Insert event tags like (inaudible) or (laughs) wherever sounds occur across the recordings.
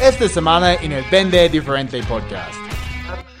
esta semana en el Vende Diferente Podcast.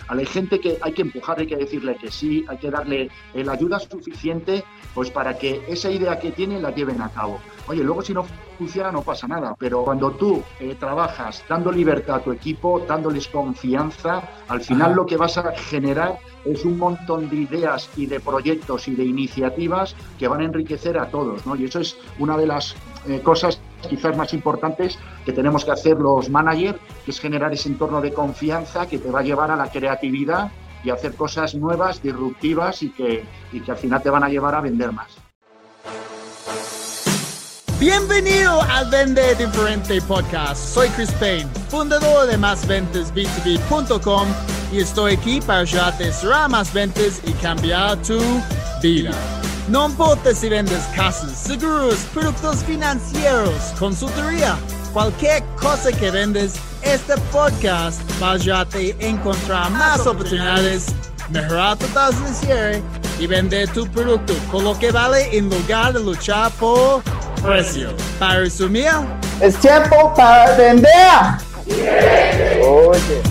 A la gente que hay que empujar, hay que decirle que sí, hay que darle la ayuda suficiente pues para que esa idea que tienen la lleven a cabo. Oye, luego si no funciona no pasa nada, pero cuando tú eh, trabajas dando libertad a tu equipo, dándoles confianza, al final lo que vas a generar es un montón de ideas y de proyectos y de iniciativas que van a enriquecer a todos, ¿no? Y eso es una de las eh, cosas quizás más importantes que tenemos que hacer los managers, que es generar ese entorno de confianza que te va a llevar a la creatividad y hacer cosas nuevas, disruptivas y que, y que al final te van a llevar a vender más. Bienvenido al Vende Diferente Podcast. Soy Chris Payne, fundador de MásVentesB2B.com y estoy aquí para ayudarte a cerrar más ventas y cambiar tu vida. No importa si vendes casas, seguros, productos financieros, consultoría, cualquier cosa que vendes, este podcast va a ayudarte a encontrar más oportunidades, mejorar tu tasa de cierre y vender tu producto con lo que vale en lugar de luchar por precio. Para resumir, es tiempo para vender. Oye.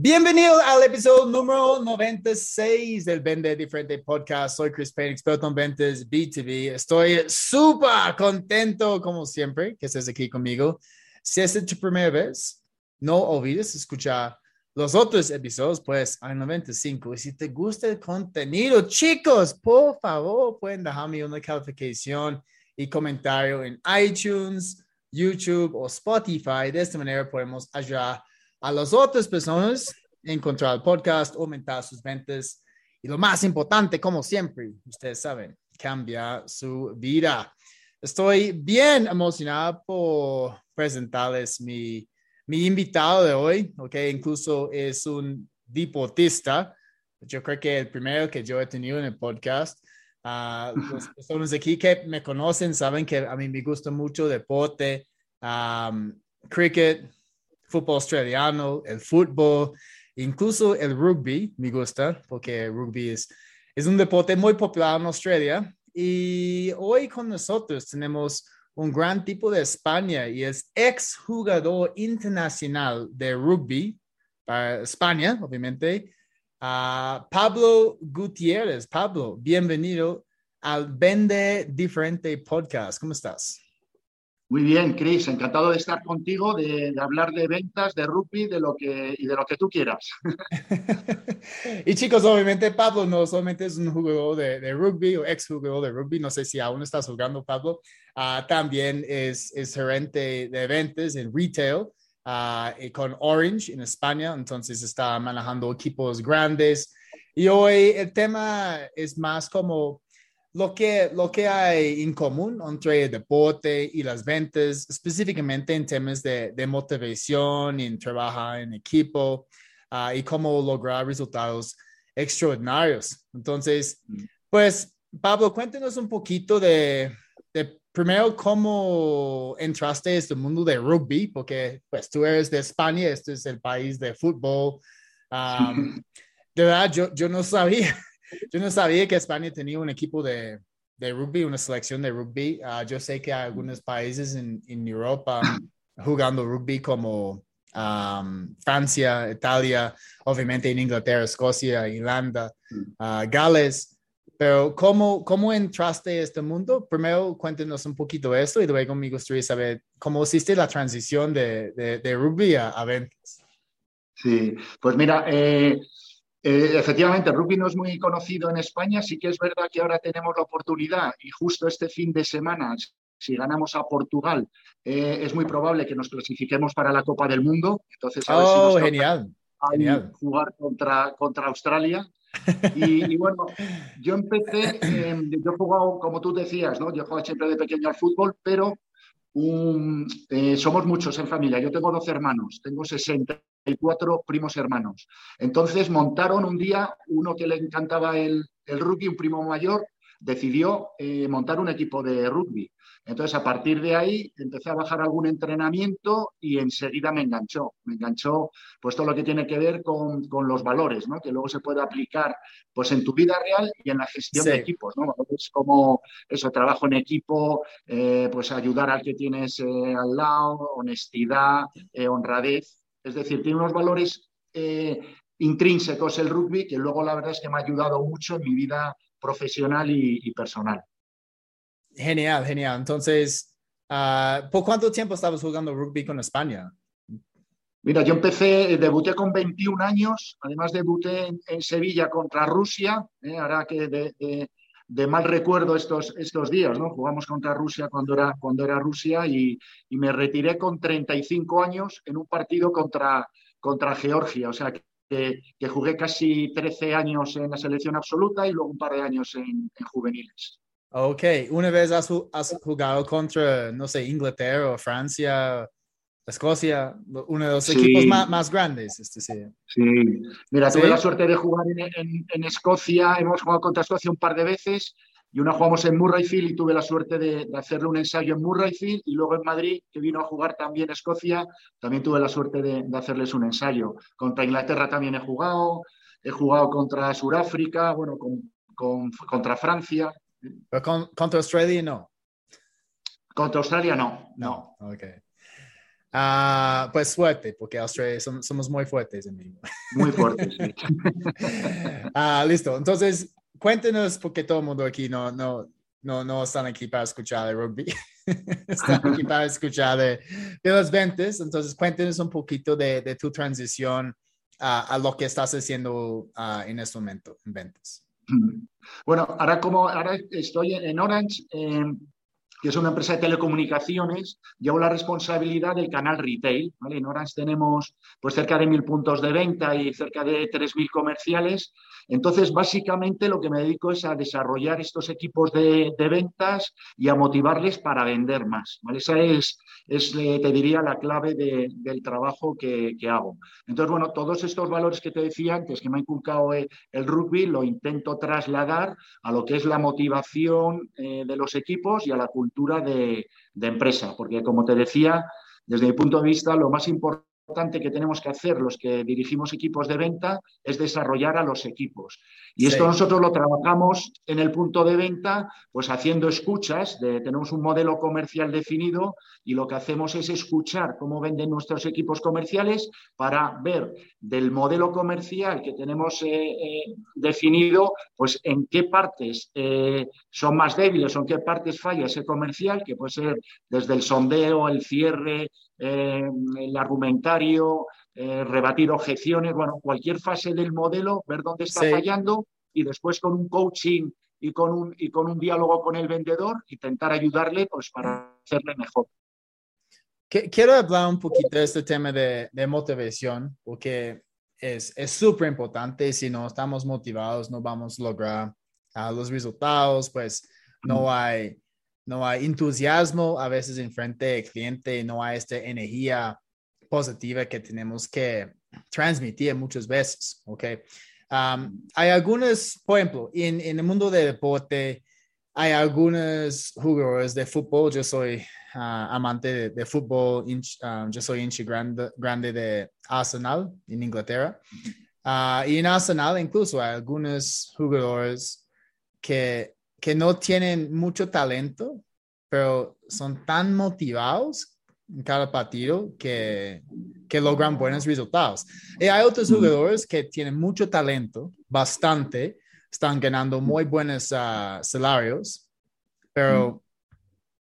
Bienvenido al episodio número 96 del Vende Diferente Podcast. Soy Chris Payne, experto en ventas B2B. Estoy súper contento, como siempre, que estés aquí conmigo. Si es tu primera vez, no olvides escuchar los otros episodios, pues, hay 95. Y si te gusta el contenido, chicos, por favor, pueden dejarme una calificación y comentario en iTunes, YouTube o Spotify. De esta manera podemos ayudar a las otras personas encontrar el podcast, aumentar sus ventas y lo más importante, como siempre, ustedes saben, cambia su vida. Estoy bien emocionado por presentarles mi, mi invitado de hoy, ok, incluso es un deportista. Yo creo que el primero que yo he tenido en el podcast. Uh, las personas aquí que me conocen saben que a mí me gusta mucho deporte, um, cricket, fútbol australiano, el fútbol, incluso el rugby me gusta, porque el rugby es, es un deporte muy popular en Australia. Y hoy con nosotros tenemos un gran tipo de España y es ex jugador internacional de rugby para España, obviamente, Pablo Gutiérrez. Pablo, bienvenido al Vende Diferente Podcast. ¿Cómo estás? Muy bien, Chris, encantado de estar contigo, de, hablar de ventas, de rugby, de lo que, y de lo que tú quieras. (laughs) y chicos, obviamente Pablo no solamente es un jugador de, rugby o ex jugador de rugby, no sé si aún estás jugando Pablo, ah, también es, es gerente de ventas en retail uh, con Orange en España, entonces está manejando equipos grandes. Y hoy el tema es más como lo que, lo que hay en común entre el deporte y las ventas, específicamente en temas de, de motivación, en trabajar en equipo uh, y cómo lograr resultados extraordinarios. Entonces, mm. pues, Pablo, cuéntenos un poquito de, de, primero cómo entraste a este mundo de rugby, porque pues tú eres de España, este es el país de fútbol. Um, (laughs) de verdad, yo, yo no sabía yo no sabía que España tenía un equipo de, de rugby, una selección de rugby. Uh, yo sé que hay algunos países en, en Europa (clears throat) jugando rugby como um, Francia, Italia, obviamente en Inglaterra, Escocia, Irlanda, uh, Gales. Pero ¿cómo, ¿cómo entraste a este mundo? Primero cuéntenos un poquito esto y luego me gustaría saber cómo hiciste la transición de, de, de rugby a, a ventas. Sí, pues mira, eh, eh, efectivamente, el rugby no es muy conocido en España, sí que es verdad que ahora tenemos la oportunidad y justo este fin de semana, si ganamos a Portugal, eh, es muy probable que nos clasifiquemos para la Copa del Mundo. Entonces, a oh, genial, genial. jugar contra, contra Australia. Y, bueno, yo empecé, em, yo he jugado, como tú decías, ¿no? yo he jugado siempre de pequeño al fútbol, pero eh, somos muchos en familia. Yo tengo 12 hermanos, tengo 64 primos hermanos. Entonces montaron un día uno que le encantaba el, el rugby, un primo mayor, decidió eh, montar un equipo de rugby. Entonces, a partir de ahí, empecé a bajar algún entrenamiento y enseguida me enganchó. Me enganchó pues todo lo que tiene que ver con, los valores, ¿no? que luego se puede aplicar pues, en tu vida real y en la gestión de equipos. ¿no? Es como eso, trabajo en equipo, eh, pues ayudar al que tienes eh, al lado, honestidad, honradez. Es decir, tiene unos valores intrínsecos el rugby que luego la verdad es que me ha ayudado mucho en mi vida profesional y personal. Genial, genial. Entonces, uh, ¿por cuánto tiempo estabas jugando rugby con España? Mira, yo empecé, debuté con 21 años, además debuté en, Sevilla contra Rusia, eh, ahora que de, mal recuerdo estos, estos días, ¿no? Jugamos contra Rusia cuando era, cuando era Rusia y, me retiré con 35 años en un partido contra, contra Georgia, o sea que, que, jugué casi 13 años en la selección absoluta y luego un par de años en juveniles. Ok, una vez has, jugado contra, no sé, Inglaterra o Francia, Escocia, uno de los equipos más, grandes. Este, sí. sí, mira, tuve la suerte de jugar en, Escocia, hemos jugado contra Escocia un par de veces y una jugamos en Murrayfield y tuve la suerte de, hacerle un ensayo en Murrayfield y luego en Madrid, que vino a jugar también Escocia, también tuve la suerte de, hacerles un ensayo. Contra Inglaterra también he jugado, he jugado contra Sudáfrica, bueno, contra Francia. Pero contra Australia no. Contra Australia no. No, ok. Ah, pues suerte, porque Australia somos, muy fuertes, amigo. Muy fuertes, sí. (laughs) Ah, listo. Entonces, cuéntenos, porque todo el mundo aquí no, no, no, no están aquí para escuchar el rugby. (laughs) están aquí para escuchar de, de las ventas. Entonces, cuéntenos un poquito de, de tu transición a lo que estás haciendo ah, en este momento en ventas. Bueno, ahora como ahora estoy en Orange, que es una empresa de telecomunicaciones, llevo la responsabilidad del canal retail. En Orange tenemos pues cerca de mil puntos de venta y cerca de tres mil comerciales entonces, básicamente lo que me dedico es a desarrollar estos equipos de, ventas y a motivarles para vender más. Esa es, eh, te diría, la clave del trabajo que, hago. Entonces, bueno, todos estos valores que te decía antes, que me ha inculcado el, rugby, lo intento trasladar a lo que es la motivación eh, de los equipos y a la cultura de empresa, porque como te decía, desde mi punto de vista, lo más importante importante que tenemos que hacer los que dirigimos equipos de venta es desarrollar a los equipos. Y esto nosotros lo trabajamos en el punto de venta, pues haciendo escuchas, tenemos un modelo comercial definido y lo que hacemos es escuchar cómo venden nuestros equipos comerciales para ver del modelo comercial que tenemos eh, eh, definido, pues en qué partes eh, son más débiles o en qué partes falla ese comercial, que puede ser desde el sondeo, el cierre, eh, el argumentario, eh, rebatir objeciones, bueno, cualquier fase del modelo, ver dónde está fallando y después con un coaching y con un, y con un diálogo con el vendedor, intentar ayudarle pues, para hacerle mejor. Quiero hablar un poquito de este tema de, motivación, porque es súper importante. Si no estamos motivados, no vamos a lograr ah, los resultados, pues no hay no hay entusiasmo a veces en frente del cliente, no hay esta energía positiva que tenemos que transmitir muchas veces, ¿ok? Um, hay algunos, por ejemplo, en, en, el mundo del deporte, hay algunos jugadores de fútbol, yo soy uh, amante de, fútbol, um, yo soy hincha grande, grande de Arsenal en Inglaterra, uh, y en Arsenal incluso hay algunos jugadores que que no tienen mucho talento, pero son tan motivados en cada partido que, que logran buenos resultados. Y hay otros jugadores que tienen mucho talento, bastante, están ganando muy buenos ah, salarios, pero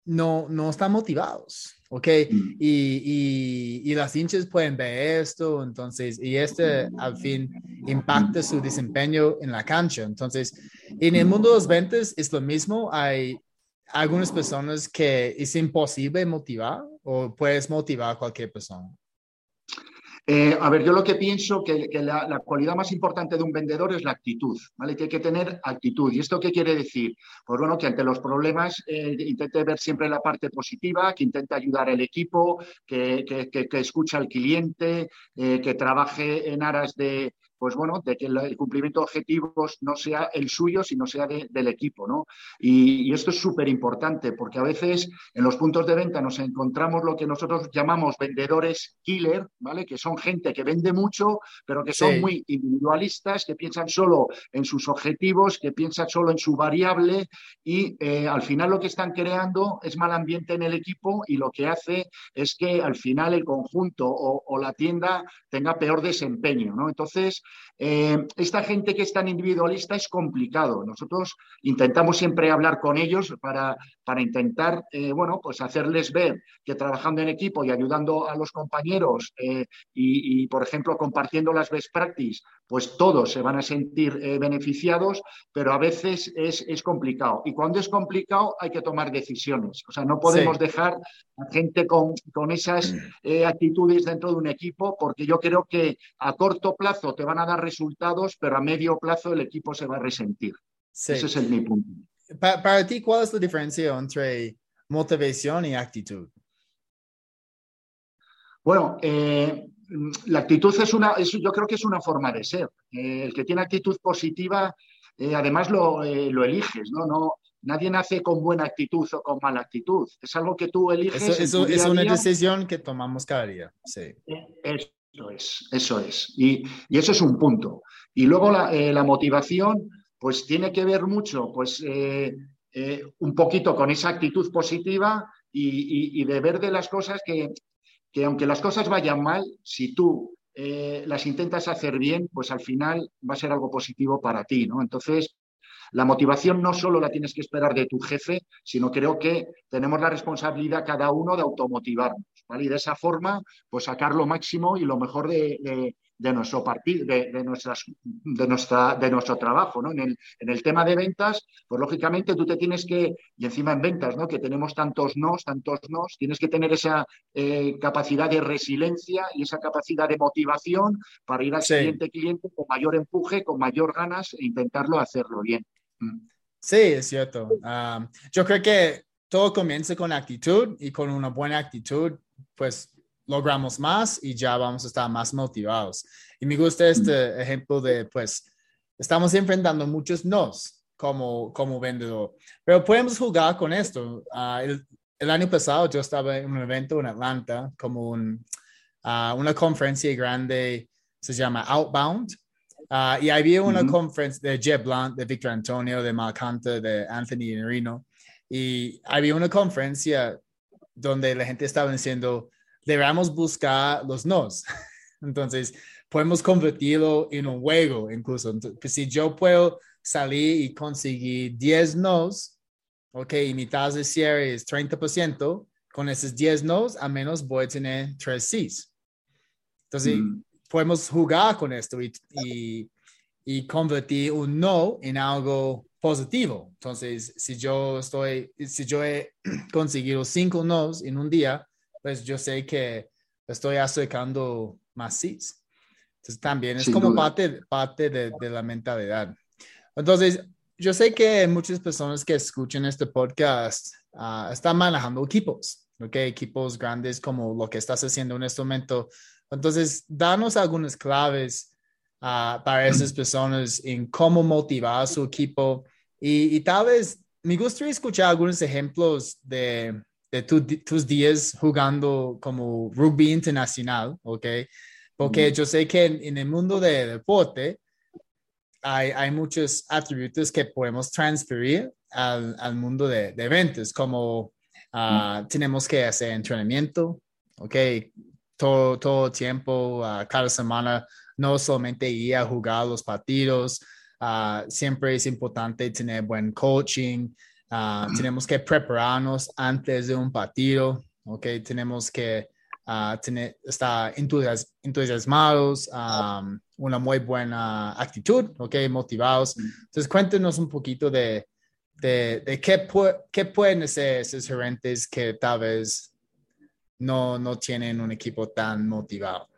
no, no están motivados. ¿Ok? Y, y, y, las hinchas pueden ver esto, entonces, y este al fin impacta su desempeño en la cancha. Entonces, en el mundo de los ventas es lo mismo, hay algunas personas que es imposible motivar o puedes motivar a cualquier persona. Eh, a ver, yo lo que pienso que, que la, cualidad más importante de un vendedor es la actitud, ¿vale? Que hay que tener actitud. ¿Y esto qué quiere decir? Pues bueno, que ante los problemas eh, intente ver siempre la parte positiva, que intente ayudar al equipo, que, que, al cliente, eh, que trabaje en aras de, pues bueno, de que el, cumplimiento de objetivos no sea el suyo, sino sea del equipo, ¿no? Y, esto es súper importante porque a veces en los puntos de venta nos encontramos lo que nosotros llamamos vendedores killer, ¿vale? Que son gente que vende mucho, pero que son muy individualistas, que piensan solo en sus objetivos, que piensan solo en su variable y eh, al final lo que están creando es mal ambiente en el equipo y lo que hace es que al final el conjunto o, la tienda tenga peor desempeño, ¿no? Entonces, eh, esta gente que es tan individualista es complicado. Nosotros intentamos siempre hablar con ellos para, para intentar, eh, bueno, pues hacerles ver que trabajando en equipo y ayudando a los compañeros y, y, por ejemplo, compartiendo las best practices, pues todos se van a sentir beneficiados, pero a veces es, es complicado. Y cuando es complicado hay que tomar decisiones. O sea, no podemos dejar a gente con, esas eh, actitudes dentro de un equipo, porque yo creo que a corto plazo te van a dar resultados, pero a medio plazo el equipo se va a resentir. Ese es el mi punto. para ti, ¿cuál es la diferencia entre motivación y actitud? Bueno, eh, la actitud es una, yo creo que es una forma de ser. Eh, el que tiene actitud positiva, además lo, lo, eliges, ¿no? no Nadie nace con buena actitud o con mala actitud. Es algo que tú eliges. Eso, es una decisión que tomamos cada día. Sí. Eso es, eso es. Y, eso es un punto. Y luego la, eh, motivación, pues tiene que ver mucho, pues eh, eh, un poquito con esa actitud positiva y, de ver de las cosas que, que, aunque las cosas vayan mal, si tú las intentas hacer bien, pues al final va a ser algo positivo para ti, ¿no? Entonces, la motivación no solo la tienes que esperar de tu jefe, sino creo que tenemos la responsabilidad cada uno de automotivarnos, ¿vale? Y de esa forma, pues sacar lo máximo y lo mejor de, nuestro partido, de, nuestras, de, nuestra, de nuestro trabajo, ¿no? En el, en el tema de ventas, pues lógicamente tú te tienes que, y encima en ventas, ¿no? Que tenemos tantos nos, tantos nos, tienes que tener esa eh, capacidad de resiliencia y esa capacidad de motivación para ir al siguiente cliente con mayor empuje, con mayor ganas e intentarlo hacerlo bien. Sí, es cierto. Ah, yo creo que todo comienza con actitud y con una buena actitud, pues logramos más y ya vamos a estar más motivados. Y me gusta este ejemplo de, pues, estamos enfrentando muchos nos como, como vendedor, pero podemos jugar con esto. Ah, el, el, año pasado yo estaba en un evento en Atlanta, como un, ah, una conferencia grande, se llama Outbound, Uh, y había una conferencia de Jeb Blunt, de Victor Antonio, de Mark Hunter, de Anthony Nerino. Y había una conferencia donde la gente estaba diciendo, debemos buscar los nos. (laughs) Entonces, podemos convertirlo en un juego incluso. Entonces, pues, si yo puedo salir y conseguir 10 nos, ok, y mi tasa de cierre es 30%, con esos 10 nos, a menos voy a tener 3 Cs. Entonces, mm podemos jugar con esto y, y, convertir un no en algo positivo. Entonces, si yo estoy, si yo he (clears throat) conseguido cinco nos en un día, pues yo sé que estoy acercando más sí. Entonces, también es como parte, parte de, de, la mentalidad. Entonces, yo sé que muchas personas que escuchan este podcast ah, están manejando equipos, ¿ok? Equipos grandes como lo que estás haciendo en este momento entonces, danos algunas claves ah, para esas personas en cómo motivar a su equipo y, tal vez me gustaría escuchar algunos ejemplos de, de tus días jugando como rugby internacional, ¿ok? Porque yo sé que en, el mundo de deporte hay, hay, muchos atributos que podemos transferir al, al mundo de, de, eventos, como ah, tenemos que hacer entrenamiento, ¿ok? Todo, todo tiempo, uh, cada semana, no solamente ir a jugar los partidos, uh, siempre es importante tener buen coaching, uh, tenemos que prepararnos antes de un partido, ¿ok? Tenemos que tener, estar entusiasmados, um, una muy buena actitud, ¿ok? Motivados. Entonces, cuéntenos un poquito de, de, de qué, qué pueden hacer esos gerentes que tal vez no, no tienen un equipo tan motivado.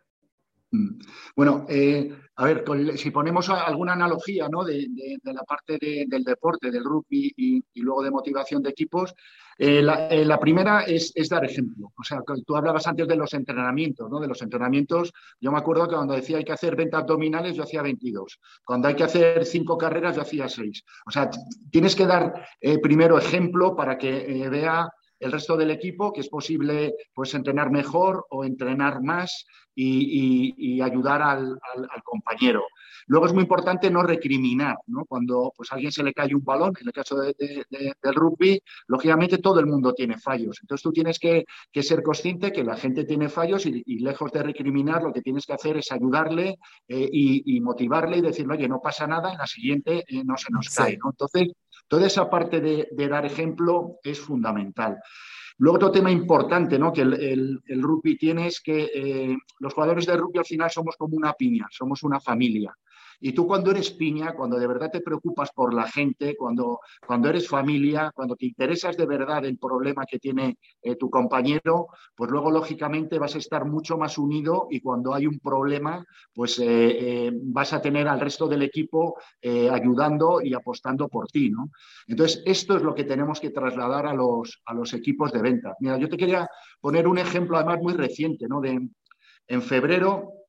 Mm. Bueno, eh, a ver, si ponemos alguna analogía ¿no? de, la parte del deporte, del rugby y, luego de motivación de equipos, Eh, eh, la, primera es, dar ejemplo. O sea, tú hablabas antes de los entrenamientos, ¿no? De los entrenamientos, yo me acuerdo que cuando decía hay que hacer 20 abdominales, yo hacía 22. Cuando hay que hacer cinco carreras, yo hacía 6. O sea, tienes que dar primero ejemplo para que vea el resto del equipo que es posible pues entrenar mejor o entrenar más y, ayudar al, compañero. Luego es muy importante no recriminar, ¿no? Cuando pues, a alguien se le cae un balón, en el caso del rugby, lógicamente todo el mundo tiene fallos. Entonces tú tienes que, ser consciente que la gente tiene fallos y, lejos de recriminar, lo que tienes que hacer es ayudarle eh, y, motivarle y decirle, oye, no pasa nada, en la siguiente eh, no se nos cae. Entonces, toda esa parte de, dar ejemplo es fundamental. Luego otro tema importante ¿no? que el, rugby tiene es que eh, los jugadores de rugby al final somos como una piña, somos una familia. Y tú cuando eres piña, cuando de verdad te preocupas por la gente, cuando, cuando eres familia, cuando te interesas de verdad el problema que tiene eh, tu compañero, pues luego lógicamente vas a estar mucho más unido y cuando hay un problema, pues eh, eh, vas a tener al resto del equipo ayudando y apostando por ti, ¿no? Entonces, esto es lo que tenemos que trasladar a los, a los equipos de venta. Mira, yo te quería poner un ejemplo además muy reciente, ¿no? De, en febrero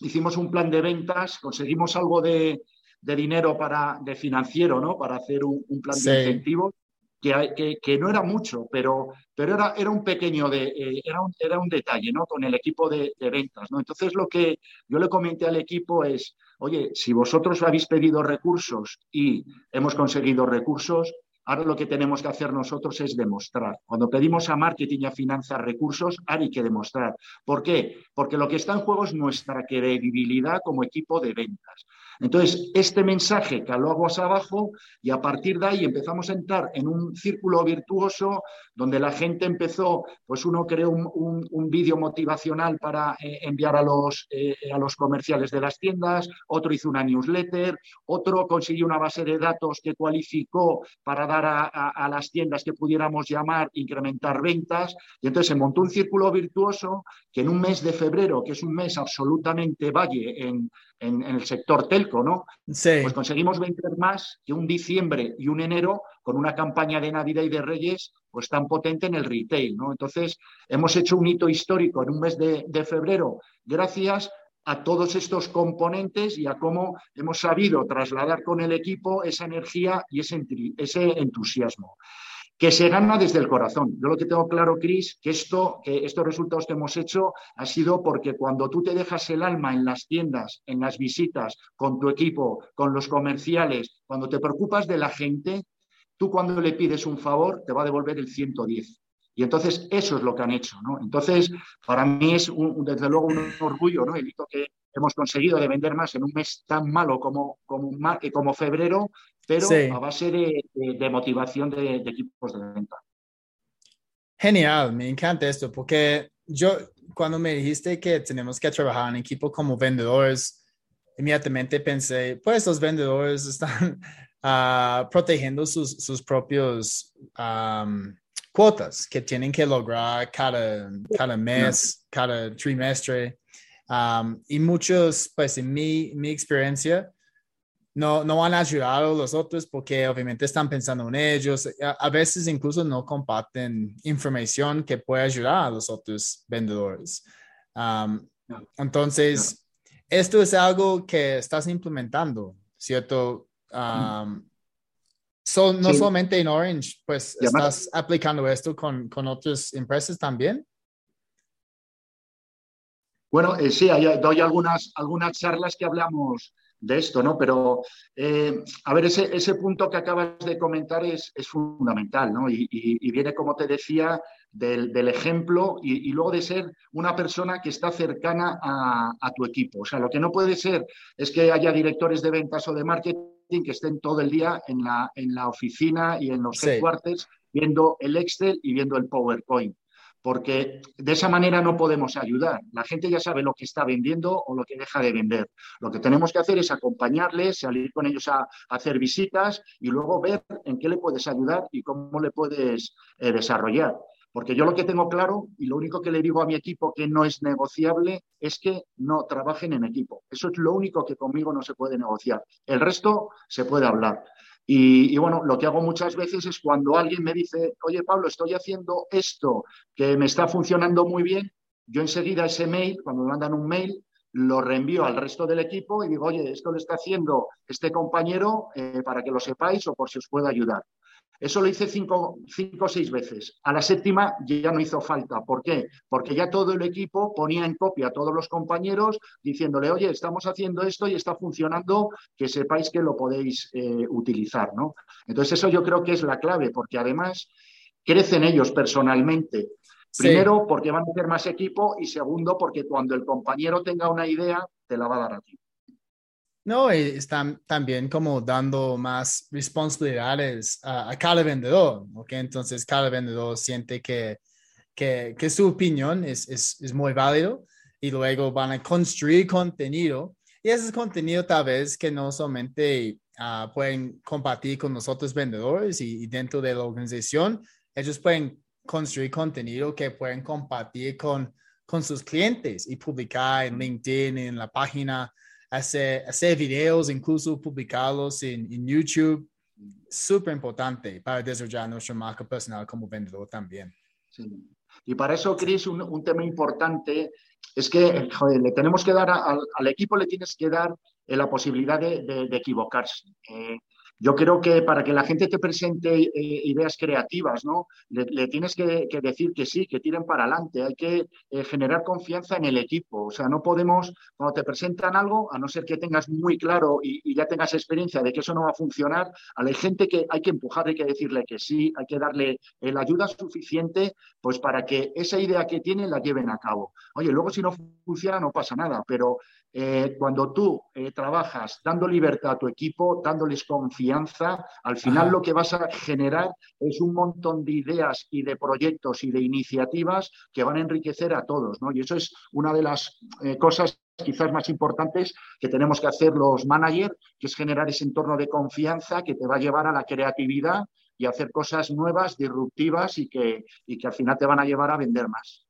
hicimos un plan de ventas, conseguimos algo de, dinero para, de financiero, ¿no? Para hacer un, plan de incentivos. Que, que, no era mucho, pero, pero era, era un pequeño, de, eh, era, un, era un detalle, ¿no? Con el equipo de, de, ventas, ¿no? Entonces lo que yo le comenté al equipo es, oye, si vosotros habéis pedido recursos y hemos conseguido recursos, Ahora lo que tenemos que hacer nosotros es demostrar. Cuando pedimos a marketing y a finanzas recursos, hay que demostrar. ¿Por qué? Porque lo que está en juego es nuestra credibilidad como equipo de ventas. Entonces, este mensaje caló aguas abajo y a partir de ahí empezamos a entrar en un círculo virtuoso donde la gente empezó, pues uno creó un, vídeo motivacional para eh, enviar a los, eh, a los comerciales de las tiendas, otro hizo una newsletter, otro consiguió una base de datos que cualificó para dar a, a las tiendas que pudiéramos llamar, incrementar ventas, y entonces se montó un círculo virtuoso que en un mes de febrero, que es un mes absolutamente valle en, en, el sector telco, ¿no? Sí. Pues conseguimos vender más que un diciembre y un enero con una campaña de Navidad y de Reyes pues tan potente en el retail, ¿no? Entonces, hemos hecho un hito histórico en un mes de, de febrero gracias a todos estos componentes y a cómo hemos sabido trasladar con el equipo esa energía y ese, entusiasmo que se gana desde el corazón. Yo lo que tengo claro, Cris, que, esto, que estos resultados que hemos hecho ha sido porque cuando tú te dejas el alma en las tiendas, en las visitas, con tu equipo, con los comerciales, cuando te preocupas de la gente, tú cuando le pides un favor te va a devolver el 110. Y entonces eso es lo que han hecho. ¿no? Entonces, para mí es desde luego un orgullo ¿no? el hito que hemos conseguido de vender más en un mes tan malo como, como, como febrero, pero a base de, motivación de, equipos de venta. Genial, me encanta esto, porque yo cuando me dijiste que tenemos que trabajar en equipo como vendedores, inmediatamente pensé, pues los vendedores están uh, (laughs) protegiendo sus, sus propios cuotas que tienen que lograr cada, cada mes, cada trimestre. y muchos, pues en mi, mi experiencia, no, no han ayudado a los otros porque obviamente están pensando en ellos. A, veces incluso no comparten información que puede ayudar a los otros vendedores. entonces, esto es algo que estás implementando, ¿cierto? No solamente en Orange, pues estás aplicando esto con, con otras empresas también. Bueno, eh, sí, doy algunas, algunas charlas que hablamos de esto, ¿no? Pero, eh, a ver, ese, ese, punto que acabas de comentar es, es fundamental, ¿no? Y, viene, como te decía, del, del ejemplo y, luego de ser una persona que está cercana a, a, tu equipo. O sea, lo que no puede ser es que haya directores de ventas o de marketing que estén todo el día en la, en la oficina y en los headquarters viendo el Excel y viendo el PowerPoint porque de esa manera no podemos ayudar. La gente ya sabe lo que está vendiendo o lo que deja de vender. Lo que tenemos que hacer es acompañarles, salir con ellos a, hacer visitas y luego ver en qué le puedes ayudar y cómo le puedes eh, desarrollar. Porque yo lo que tengo claro y lo único que le digo a mi equipo que no es negociable es que no trabajen en equipo. Eso es lo único que conmigo no se puede negociar. El resto se puede hablar. Y, bueno, lo que hago muchas veces es cuando alguien me dice, oye Pablo, estoy haciendo esto que me está funcionando muy bien, yo enseguida ese mail, cuando me mandan un mail, lo reenvío al resto del equipo y digo, oye, esto lo está haciendo este compañero eh, para que lo sepáis o por si os puedo ayudar. Eso lo hice cinco, o seis veces. A la séptima ya no hizo falta. ¿Por qué? Porque ya todo el equipo ponía en copia a todos los compañeros diciéndole, oye, estamos haciendo esto y está funcionando, que sepáis que lo podéis eh, utilizar. ¿no? Entonces eso yo creo que es la clave, porque además crecen ellos personalmente. Primero, porque van a hacer más equipo y segundo, porque cuando el compañero tenga una idea, te la va a dar a ti. No, y están también como dando más responsabilidades a, cada vendedor, ¿ok? Entonces cada vendedor siente que, que, que su opinión es, es, es, muy válido y luego van a construir contenido y ese contenido tal vez que no solamente uh, pueden compartir con nosotros vendedores y, y, dentro de la organización, ellos pueden construir contenido que pueden compartir con, con sus clientes y publicar en LinkedIn, en la página hacer, hacer videos, incluso publicarlos en, en YouTube, súper importante para desarrollar nuestra marca personal como vendedor también. Y para eso, Chris, un, un, tema importante es que le tenemos que dar al, equipo, le tienes que dar eh, la posibilidad de, de, equivocarse. Eh, yo creo que para que la gente te presente eh, ideas creativas, ¿no? Le, tienes que, decir que sí, que tiren para adelante. Hay que eh, generar confianza en el equipo. O sea, no podemos, cuando te presentan algo, a no ser que tengas muy claro y, ya tengas experiencia de que eso no va a funcionar, a gente que hay que empujar, hay que decirle que sí, hay que darle eh, la ayuda suficiente, pues para que esa idea que tiene la lleven a cabo. Oye, luego si no funciona no pasa nada, pero eh, cuando tú trabajas dando libertad a tu equipo, dándoles confianza, al final lo que vas a generar es un montón de ideas y de proyectos y de iniciativas que van a enriquecer a todos, ¿no? Y eso es una de las eh, cosas quizás más importantes que tenemos que hacer los managers, que es generar ese entorno de confianza que te va a llevar a la creatividad y a hacer cosas nuevas, disruptivas y que, y que al final te van a llevar a vender más.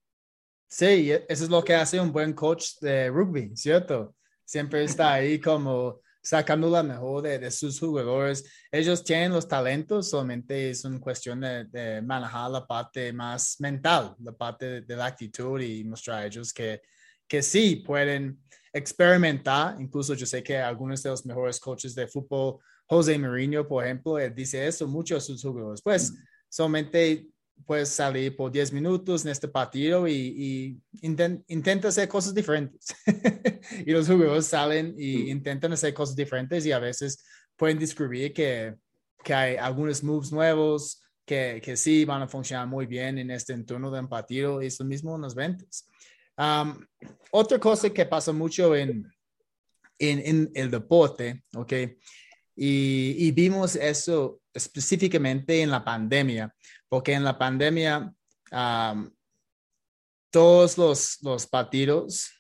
Sí, eso es lo que hace un buen coach de rugby, ¿cierto? Siempre está ahí como sacando la mejor de, sus jugadores. Ellos tienen los talentos, solamente es una cuestión de, manejar la parte más mental, la parte de, la actitud y mostrar a ellos que, que sí pueden experimentar. Incluso yo sé que algunos de los mejores coaches de fútbol, José Mourinho, por ejemplo, él dice eso mucho a sus jugadores. Pues mm. solamente puedes salir por 10 minutos en este partido y, intenta hacer cosas diferentes. (laughs) y los jugadores salen y intentan hacer cosas diferentes y a veces pueden descubrir que, que hay algunos moves nuevos que, que, sí van a funcionar muy bien en este entorno de un partido y es lo mismo en las ventas. otra cosa que pasa mucho en, en, en el deporte, ¿ok? Y, y, vimos eso específicamente en la pandemia, porque en la pandemia todos los, los partidos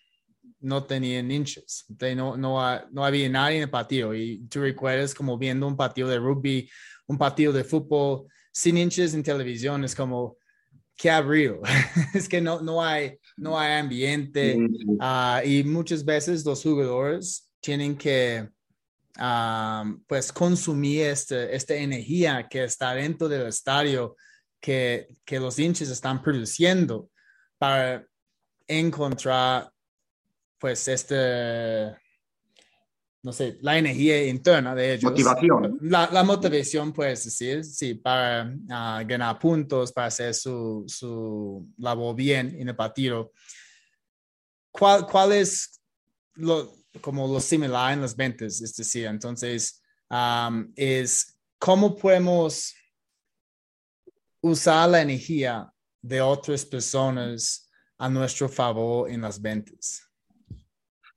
no tenían hinchas, no, no, no había nadie en el partido. Y tú recuerdas como viendo un partido de rugby, un partido de fútbol sin hinchas en televisión, es como, qué abrió. (laughs) es que no, no, hay, no hay ambiente ah, y muchas veces los jugadores tienen que pues consumir este, esta energía que está dentro del estadio que, que los hinchas están produciendo para encontrar pues este no sé, la energía interna de ellos. Motivación. La, la motivación, puedes decir, sí, para ah, ganar puntos, para hacer su, su, labor bien en el partido. ¿Cuál, cuál es lo, como lo similar en las ventas, es decir, entonces, es cómo podemos usar la energía de otras personas a nuestro favor en las ventas.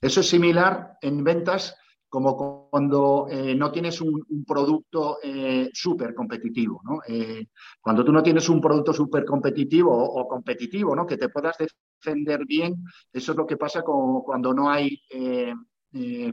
Eso es similar en ventas como cuando eh, no tienes un, producto eh, súper competitivo. ¿no? Eh, cuando tú no tienes un producto súper competitivo o, competitivo, ¿no? que te puedas defender bien, eso es lo que pasa con, cuando no hay eh,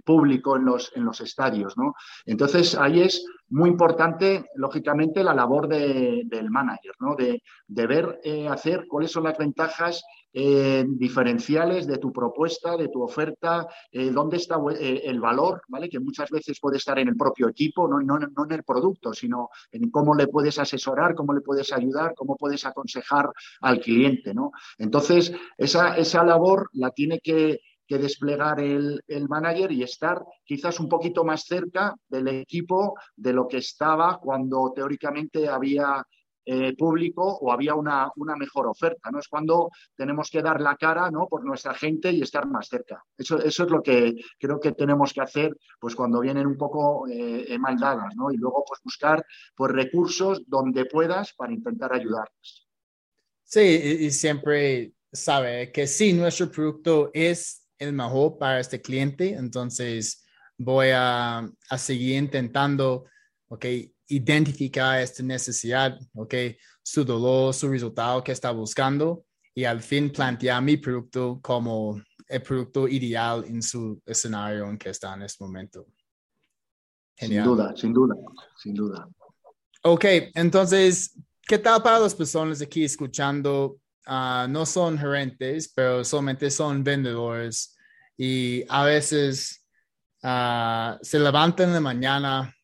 público en los, en los estadios, ¿no? Entonces ahí es muy importante, lógicamente, la labor del manager, ¿no? De, de ver, eh, hacer cuáles son las ventajas eh, diferenciales de tu propuesta, de tu oferta, dónde está el valor, ¿vale? Que muchas veces puede estar en el propio equipo, no, no, no, en el producto, sino en cómo le puedes asesorar, cómo le puedes ayudar, cómo puedes aconsejar al cliente, ¿no? Entonces, esa, esa labor la tiene que que desplegar el, manager y estar quizás un poquito más cerca del equipo de lo que estaba cuando teóricamente había eh, público o había una, una, mejor oferta. ¿no? Es cuando tenemos que dar la cara ¿no? por nuestra gente y estar más cerca. Eso, eso es lo que creo que tenemos que hacer pues, cuando vienen un poco eh, eh, mal dadas ¿no? y luego pues, buscar pues, recursos donde puedas para intentar ayudarles. Sí, y, y siempre sabe que sí, nuestro producto es el mejor para este cliente, entonces voy a, a seguir intentando, ok, identificar esta necesidad, ok, su dolor, su resultado que está buscando y al fin plantear mi producto como el producto ideal en su escenario en que está en este momento. Genial. Sin duda, sin duda, sin duda. Ok, entonces, ¿qué tal para las personas aquí escuchando Ah, no son gerentes, pero solamente son vendedores. Y a veces ah, se levantan en la mañana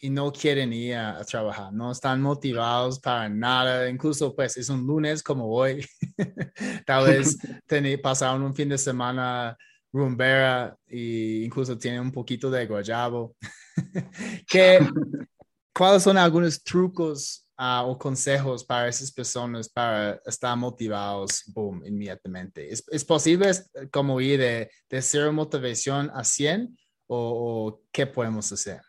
y no quieren ir a, trabajar, no están motivados para nada, incluso pues es un lunes como hoy, (laughs) tal vez (laughs) pasaron un fin de semana rumbera e incluso tienen un poquito de guayabo. (laughs) ¿Cuáles son algunos trucos uh, o consejos para esas personas para estar motivados, boom, inmediatamente? ¿Es, es posible como ir de, de cero motivación a 100 o, qué podemos hacer?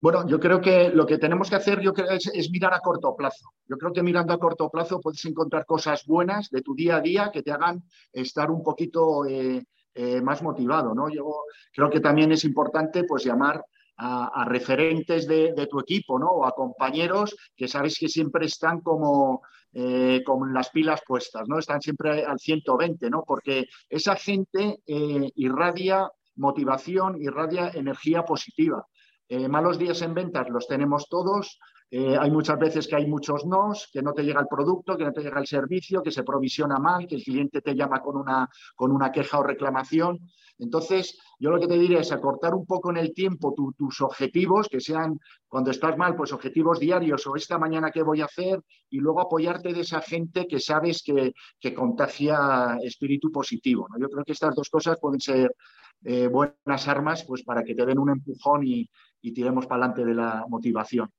Bueno, yo creo que lo que tenemos que hacer yo creo, es, es, mirar a corto plazo. Yo creo que mirando a corto plazo puedes encontrar cosas buenas de tu día a día que te hagan estar un poquito eh, eh, más motivado. ¿no? Yo creo que también es importante pues, llamar a, referentes de, tu equipo, ¿no? O a compañeros que sabes que siempre están como eh, con las pilas puestas, ¿no? Están siempre al 120, ¿no? Porque esa gente eh, irradia motivación, irradia energía positiva. Eh, malos días en ventas los tenemos todos. Hay muchas veces que hay muchos nos, que no te llega el producto, que no te llega el servicio, que se provisiona mal, que el cliente te llama con una, con una queja o reclamación. Entonces, yo lo que te diría es acortar un poco en el tiempo tus objetivos, que sean, cuando estás mal, pues objetivos diarios o esta mañana qué voy a hacer, y luego apoyarte de esa gente que sabes que, contagia espíritu positivo. Yo creo que estas dos cosas pueden ser eh, buenas armas pues, para que te den un empujón y, tiremos para adelante de la motivación.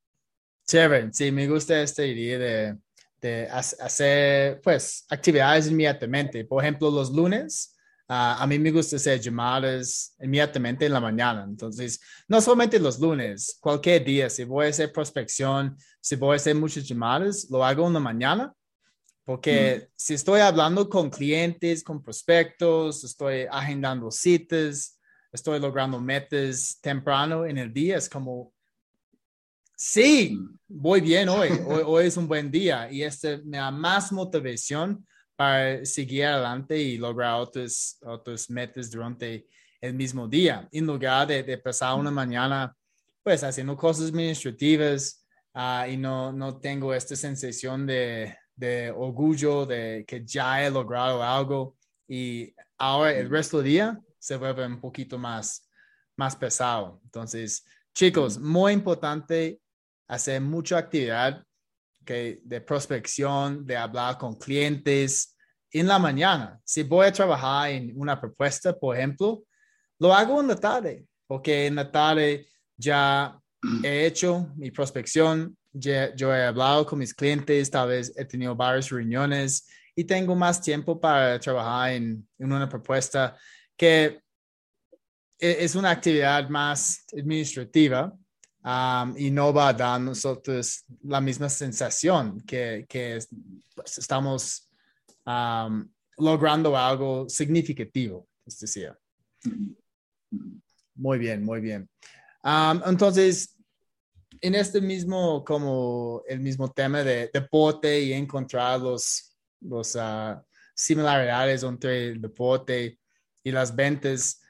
Chévere, sí, me gusta esta idea de, de hacer pues actividades inmediatamente. Por ejemplo, los lunes Ah, a mí me gusta hacer llamadas inmediatamente en la mañana. Entonces, no solamente los lunes, cualquier día, si voy a hacer prospección, si voy a hacer muchas llamadas, lo hago en la mañana. Porque mm. si estoy hablando con clientes, con prospectos, estoy agendando citas, estoy logrando metas temprano en el día, es como, sí, voy bien hoy, hoy, hoy es un buen día y este me da más motivación para seguir adelante y lograr otros, otros metas durante el mismo día, en lugar de, pasar una mañana pues haciendo cosas administrativas ah, y no, no tengo esta sensación de, de, orgullo de que ya he logrado algo y ahora el resto del día se vuelve un poquito más, más pesado. Entonces, chicos, muy importante hacer mucha actividad de prospección, de hablar con clientes en la mañana. Si voy a trabajar en una propuesta, por ejemplo, lo hago en la tarde, porque en la tarde ya he hecho mi prospección, yo he hablado con mis clientes, tal vez he tenido varias reuniones y tengo más tiempo para trabajar en, una propuesta que e, es una actividad más administrativa, Um, y no va a dar nosotros la misma sensación que, que pues, estamos logrando algo significativo, es decir. Muy bien, muy bien. Entonces, en este mismo, como el mismo tema de deporte y encontrar los, los uh, similaridades entre el deporte y las ventas.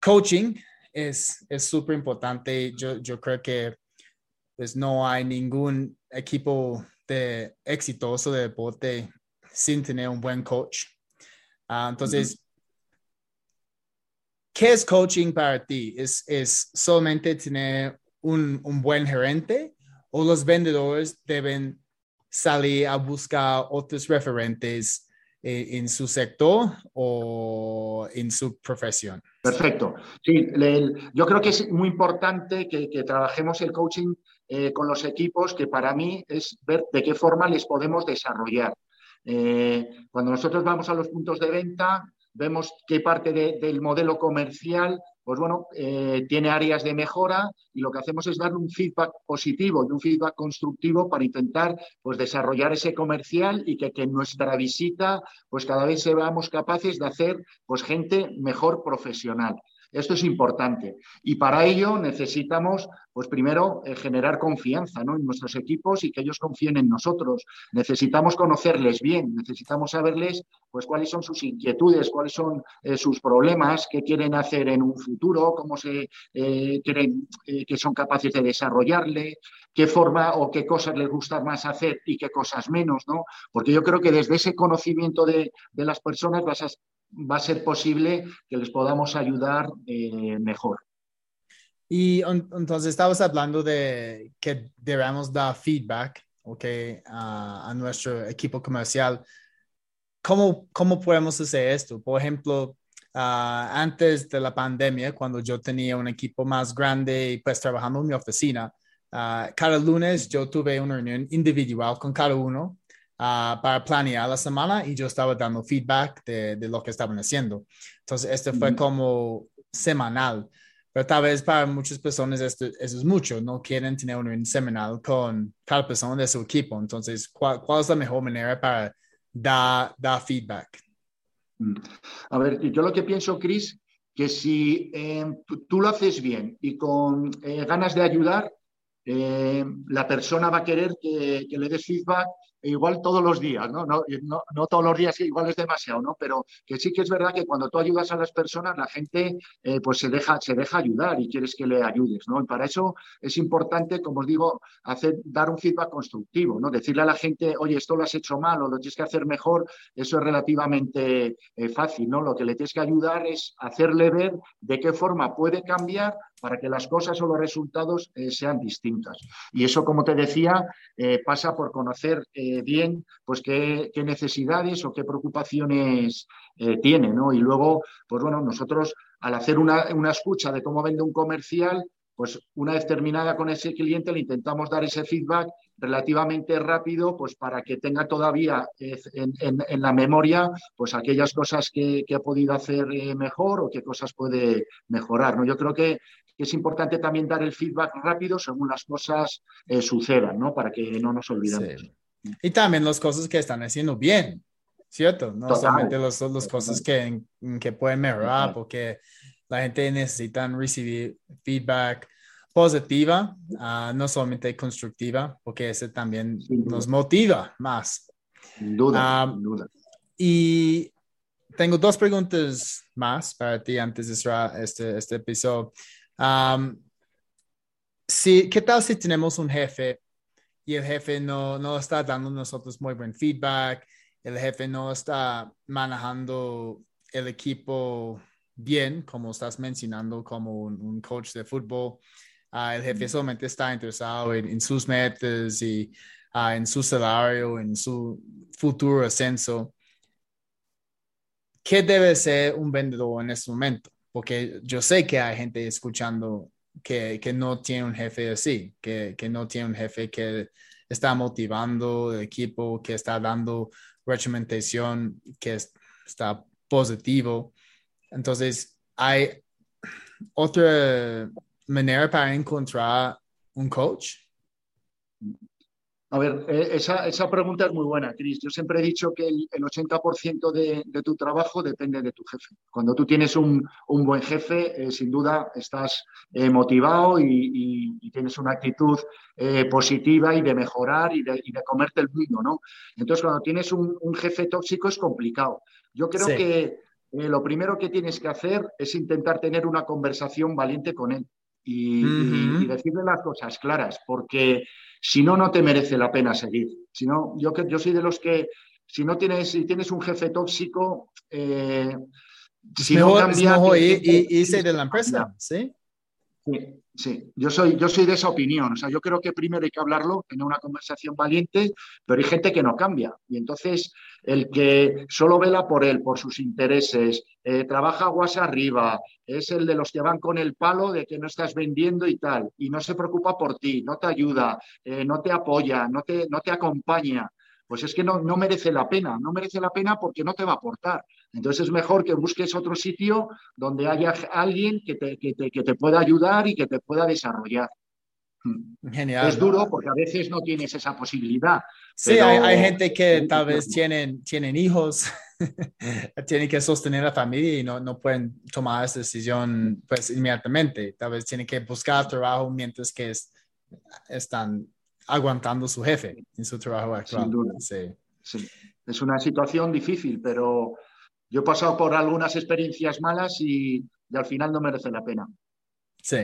Coaching es súper importante. Yo, yo creo que pues no hay ningún equipo de exitoso de deporte sin tener un buen coach. Ah, entonces, ¿qué es coaching para ti? ¿Es, es solamente tener un, un, buen gerente o los vendedores deben salir a buscar otros referentes en su sector o en su profesión? Perfecto. Sí, yo creo que es muy importante que, que trabajemos el coaching eh, con los equipos, que para mí es ver de qué forma les podemos desarrollar. Eh, cuando nosotros vamos a los puntos de venta, vemos qué parte del modelo comercial, pues bueno, eh, tiene áreas de mejora y lo que hacemos es darle un feedback positivo y un feedback constructivo para intentar pues desarrollar ese comercial y que, en nuestra visita pues cada vez seamos capaces de hacer pues gente mejor profesional. Esto es importante. Y para ello necesitamos, pues primero, eh, generar confianza ¿no? en nuestros equipos y que ellos confíen en nosotros. Necesitamos conocerles bien, necesitamos saberles pues, cuáles son sus inquietudes, cuáles son eh, sus problemas, qué quieren hacer en un futuro, cómo se eh, creen que son capaces de desarrollarle, qué forma o qué cosas les gusta más hacer y qué cosas menos, ¿no? Porque yo creo que desde ese conocimiento de, de las personas vas a va a ser posible que les podamos ayudar eh, mejor. Y entonces estabas hablando de que debemos dar feedback okay, a nuestro equipo comercial. ¿Cómo, ¿Cómo podemos hacer esto? Por ejemplo, ah, antes de la pandemia, cuando yo tenía un equipo más grande y pues trabajando en mi oficina, ah, cada lunes yo tuve una reunión individual con cada uno Ah, para planear la semana y yo estaba dando feedback de, de lo que estaban haciendo. Entonces, este fue como semanal, pero tal vez para muchas personas esto, eso es mucho, no quieren tener un semanal con cada persona de su equipo. Entonces, ¿cuál, cuál es la mejor manera para dar, dar feedback? Mm. A ver, yo lo que pienso, Chris, que si eh, tú, lo haces bien y con eh, ganas de ayudar, eh, la persona va a querer que, que le des feedback igual todos los días, ¿no? No, no, todos los días igual es demasiado, ¿no? Pero que sí que es verdad que cuando tú ayudas a las personas, la gente eh, pues se deja, se deja ayudar y quieres que le ayudes, ¿no? Y para eso es importante, como os digo, hacer, dar un feedback constructivo, ¿no? Decirle a la gente, oye, esto lo has hecho mal o lo tienes que hacer mejor, eso es relativamente eh, fácil, ¿no? Lo que le tienes que ayudar es hacerle ver de qué forma puede cambiar para que las cosas o los resultados eh, sean distintas. Y eso, como te decía, pasa por conocer bien pues qué, necesidades o qué preocupaciones eh, tiene, ¿no? Y luego, pues bueno, nosotros al hacer una, escucha de cómo vende un comercial, pues una vez terminada con ese cliente le intentamos dar ese feedback relativamente rápido, pues para que tenga todavía eh, en, la memoria, pues aquellas cosas que, ha podido hacer eh, mejor o qué cosas puede mejorar, ¿no? Yo creo que, es importante también dar el feedback rápido según las cosas sucedan, ¿no? Para que no nos olvidemos. Y también las cosas que están haciendo bien, ¿cierto? No solamente las cosas que, que pueden mejorar, porque la gente necesita recibir feedback positiva, ah, no solamente constructiva, porque ese también nos motiva más. Sin duda, ah, duda. Y tengo dos preguntas más para ti antes de cerrar este, este episodio. si, ¿Qué tal si tenemos un jefe y el jefe no, no está dando nosotros muy buen feedback, el jefe no está manejando el equipo bien, como estás mencionando, como un, coach de fútbol. Ah, el jefe solamente está interesado en, sus metas y ah, en su salario, en su futuro ascenso. ¿Qué debe ser un vendedor en este momento? Porque yo sé que hay gente escuchando que, que no tiene un jefe así, que, que no tiene un jefe que está motivando el equipo, que está dando recomendación, que está positivo. Entonces, hay otra manera para encontrar un coach a ver, eh, esa, pregunta es muy buena, Cris. Yo siempre he dicho que el, 80% de, tu trabajo depende de tu jefe. Cuando tú tienes un, buen jefe, eh, sin duda estás eh, motivado y, tienes una actitud positiva y de mejorar y de, comerte el mundo, ¿no? Entonces, cuando tienes un, jefe tóxico es complicado. Yo creo que lo primero que tienes que hacer es intentar tener una conversación valiente con él y, decirle las cosas claras, porque si no, no te merece la pena seguir. Si no, yo, yo soy de los que, si no tienes, si tienes un jefe tóxico, eh, si no cambia, de la empresa, ¿sí? Sí, sí, yo soy, yo soy de esa opinión. O sea, yo creo que primero hay que hablarlo, tener una conversación valiente, pero hay gente que no cambia. Y entonces, el que solo vela por él, por sus intereses, eh, trabaja aguas arriba, es el de los que van con el palo de que no estás vendiendo y tal, y no se preocupa por ti, no te ayuda, eh, no te apoya, no te, no te acompaña pues es que no, no merece la pena, no merece la pena porque no te va a aportar. Entonces es mejor que busques otro sitio donde haya alguien que te, que te, pueda ayudar y que te pueda desarrollar. Genial. Es duro porque a veces no tienes esa posibilidad. Sí, hay, gente que tal vez tienen, tienen hijos, (laughs) tienen que sostener la familia y no, no pueden tomar esa decisión pues inmediatamente. Tal vez tienen que buscar trabajo mientras que están aguantando su jefe en su trabajo actual. Sí. sí. Es una situación difícil, pero yo he pasado por algunas experiencias malas y, al final no merece la pena. Sí.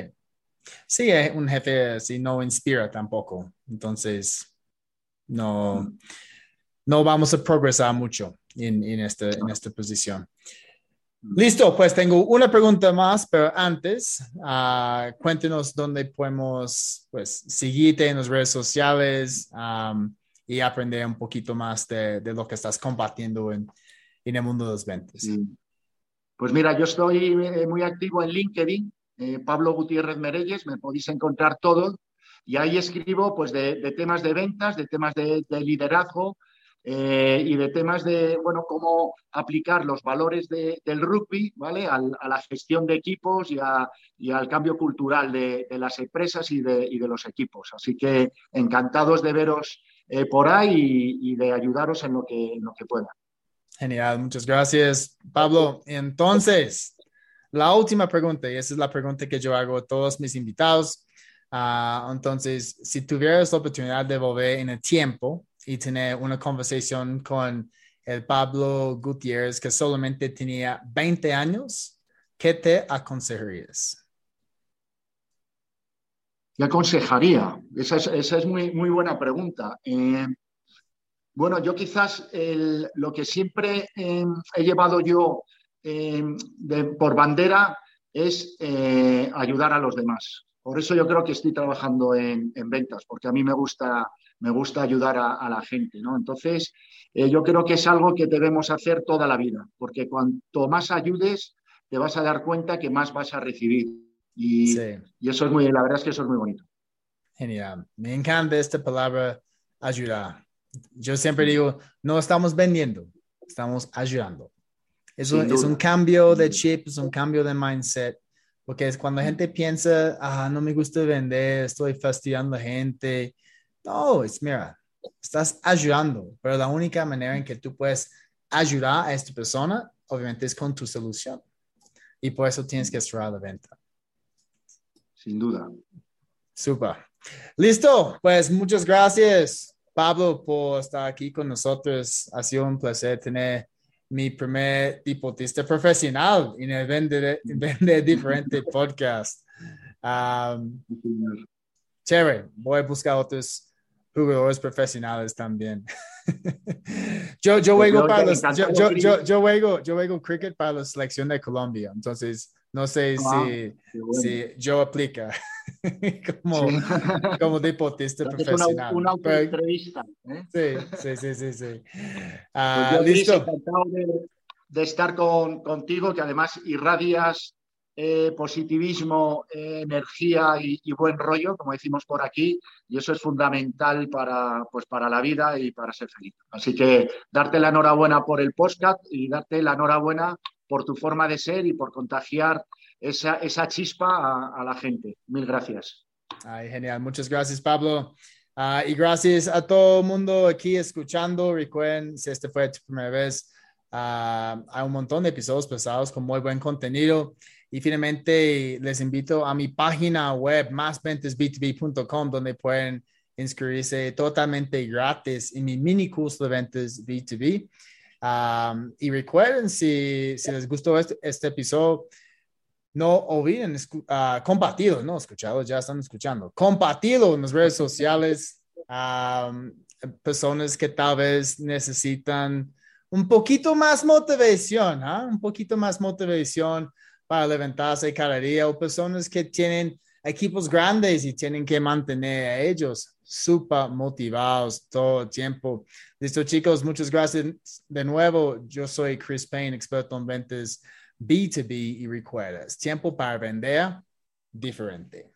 Sí, un jefe si no inspira tampoco. Entonces, no, no vamos a progresar mucho en, en, este, en esta posición. Listo, pues tengo una pregunta más, pero antes, uh, cuéntenos dónde podemos pues, seguirte en las redes sociales y aprender un poquito más de, de, lo que estás compartiendo mundo de los ventas. Pues mira, yo estoy eh, muy activo en LinkedIn, eh, Pablo Gutiérrez Merelles, me podéis encontrar todo y ahí escribo pues de, temas de ventas, de temas de, de liderazgo, eh, y de temas de, bueno, cómo aplicar los valores del rugby, ¿vale? a la gestión de equipos y, al cambio cultural de, las empresas y de, los equipos. Así que encantados de veros por ahí y, de ayudaros en lo, que, en lo que pueda. Genial, muchas gracias, Pablo. Entonces, la última pregunta, y esa es la pregunta que yo hago a todos mis invitados. Ah, entonces, si tuvieras la oportunidad de volver en el tiempo y tener una conversación con el Pablo Gutiérrez que solamente tenía 20 años, ¿qué te aconsejarías? ¿Qué aconsejaría? Esa es, muy, muy buena pregunta. Eh, bueno, yo quizás lo que siempre eh, he llevado yo eh, por bandera es ayudar a los demás. Por eso yo creo que estoy trabajando en, en ventas, porque a mí me gusta me gusta ayudar a, la gente, ¿no? Entonces, eh, yo creo que es algo que debemos hacer toda la vida, porque cuanto más ayudes, te vas a dar cuenta que más vas a recibir. Y, y eso es muy, la verdad es que eso es muy bonito. Genial. Me encanta esta palabra ayudar. Yo siempre digo, no estamos vendiendo, estamos ayudando. Es un, es un, cambio de chip, es un cambio de mindset, porque es cuando la gente piensa, ah, no me gusta vender, estoy fastidiando a la gente, no, es mira, estás ayudando, pero la única manera en que tú puedes ayudar a esta persona, obviamente, es con tu solución. Y por eso tienes que cerrar la venta. Sin duda. Super. Listo, pues muchas gracias, Pablo, por estar aquí con nosotros. Ha sido un placer tener mi primer deportista profesional en el Vende, (laughs) Vende Diferente (laughs) podcast. Um, chévere, voy a buscar otros jugadores profesionales también. (laughs) yo, yo juego para los, yo, yo, yo, juego, yo juego cricket para la selección de Colombia, entonces no sé ah, si, si yo aplica (laughs) como, como deportista profesional. Una, una entrevista. ¿eh? Sí, sí, sí, sí. Uh, listo. Encantado de, de estar con, contigo, que además irradias eh, positivismo, eh, energía y, buen rollo, como decimos por aquí, y eso es fundamental para, pues, para la vida y para ser feliz. Así que darte la enhorabuena por el podcast y darte la enhorabuena por tu forma de ser y por contagiar esa, esa chispa a, la gente. Mil gracias. Ay, genial. Muchas gracias, Pablo. Ah, y gracias a todo el mundo aquí escuchando. Recuerden, si este fue tu primera vez, ah, hay un montón de episodios pesados con muy buen contenido. Y finalmente les invito a mi página web, másventesb2b.com, donde pueden inscribirse totalmente gratis en mi mini curso de ventas B2B. Um, y recuerden, si, si les gustó este, este episodio, no olviden uh, compartirlo, ¿no? Escuchados, ya están escuchando. Compartirlo en las redes sociales. Um, personas que tal vez necesitan un poquito más motivación, ¿ah? un poquito más motivación para levantarse cada día o personas que tienen equipos grandes y tienen que mantener a ellos súper motivados todo el tiempo. Listo, chicos, muchas gracias de nuevo. Yo soy Chris Payne, experto en ventas B2B y recuerda, tiempo para vender diferente.